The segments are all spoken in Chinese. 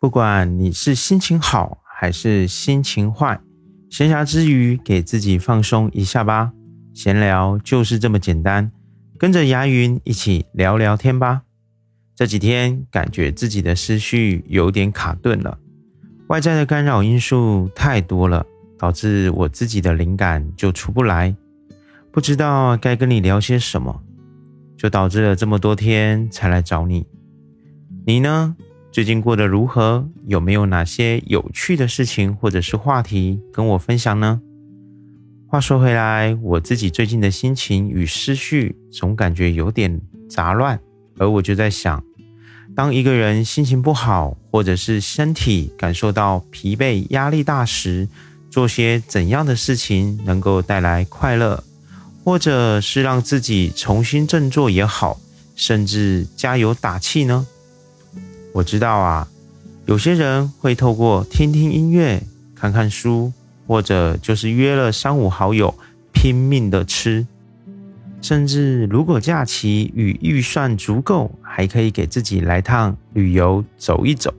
不管你是心情好还是心情坏，闲暇之余给自己放松一下吧。闲聊就是这么简单，跟着牙云一起聊聊天吧。这几天感觉自己的思绪有点卡顿了，外在的干扰因素太多了，导致我自己的灵感就出不来，不知道该跟你聊些什么，就导致了这么多天才来找你。你呢？最近过得如何？有没有哪些有趣的事情或者是话题跟我分享呢？话说回来，我自己最近的心情与思绪总感觉有点杂乱，而我就在想，当一个人心情不好，或者是身体感受到疲惫、压力大时，做些怎样的事情能够带来快乐，或者是让自己重新振作也好，甚至加油打气呢？我知道啊，有些人会透过听听音乐、看看书，或者就是约了三五好友拼命的吃，甚至如果假期与预算足够，还可以给自己来趟旅游走一走。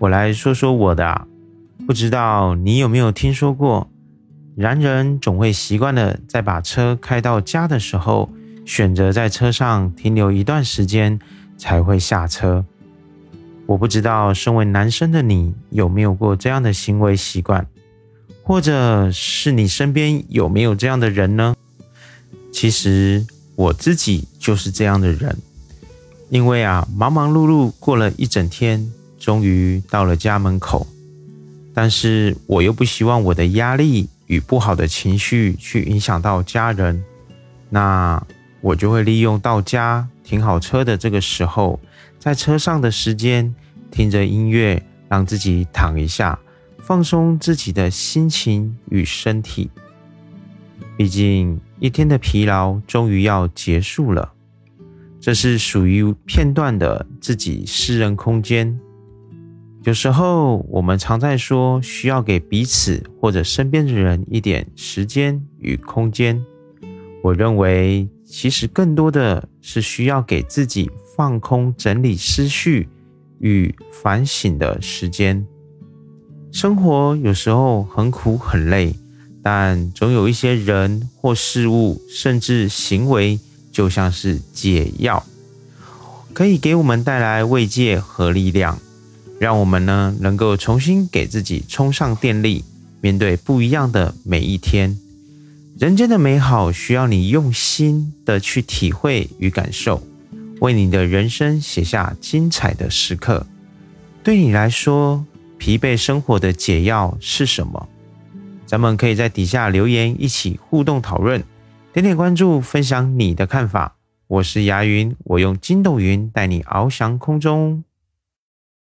我来说说我的啊，不知道你有没有听说过，男人总会习惯的在把车开到家的时候，选择在车上停留一段时间才会下车。我不知道，身为男生的你有没有过这样的行为习惯，或者是你身边有没有这样的人呢？其实我自己就是这样的人，因为啊，忙忙碌碌过了一整天，终于到了家门口，但是我又不希望我的压力与不好的情绪去影响到家人，那我就会利用到家停好车的这个时候。在车上的时间，听着音乐，让自己躺一下，放松自己的心情与身体。毕竟一天的疲劳终于要结束了，这是属于片段的自己私人空间。有时候我们常在说，需要给彼此或者身边的人一点时间与空间。我认为，其实更多的是需要给自己。放空、整理思绪与反省的时间。生活有时候很苦很累，但总有一些人或事物，甚至行为，就像是解药，可以给我们带来慰藉和力量，让我们呢能够重新给自己充上电力，面对不一样的每一天。人间的美好需要你用心的去体会与感受。为你的人生写下精彩的时刻。对你来说，疲惫生活的解药是什么？咱们可以在底下留言，一起互动讨论。点点关注，分享你的看法。我是牙云，我用筋斗云带你翱翔空中。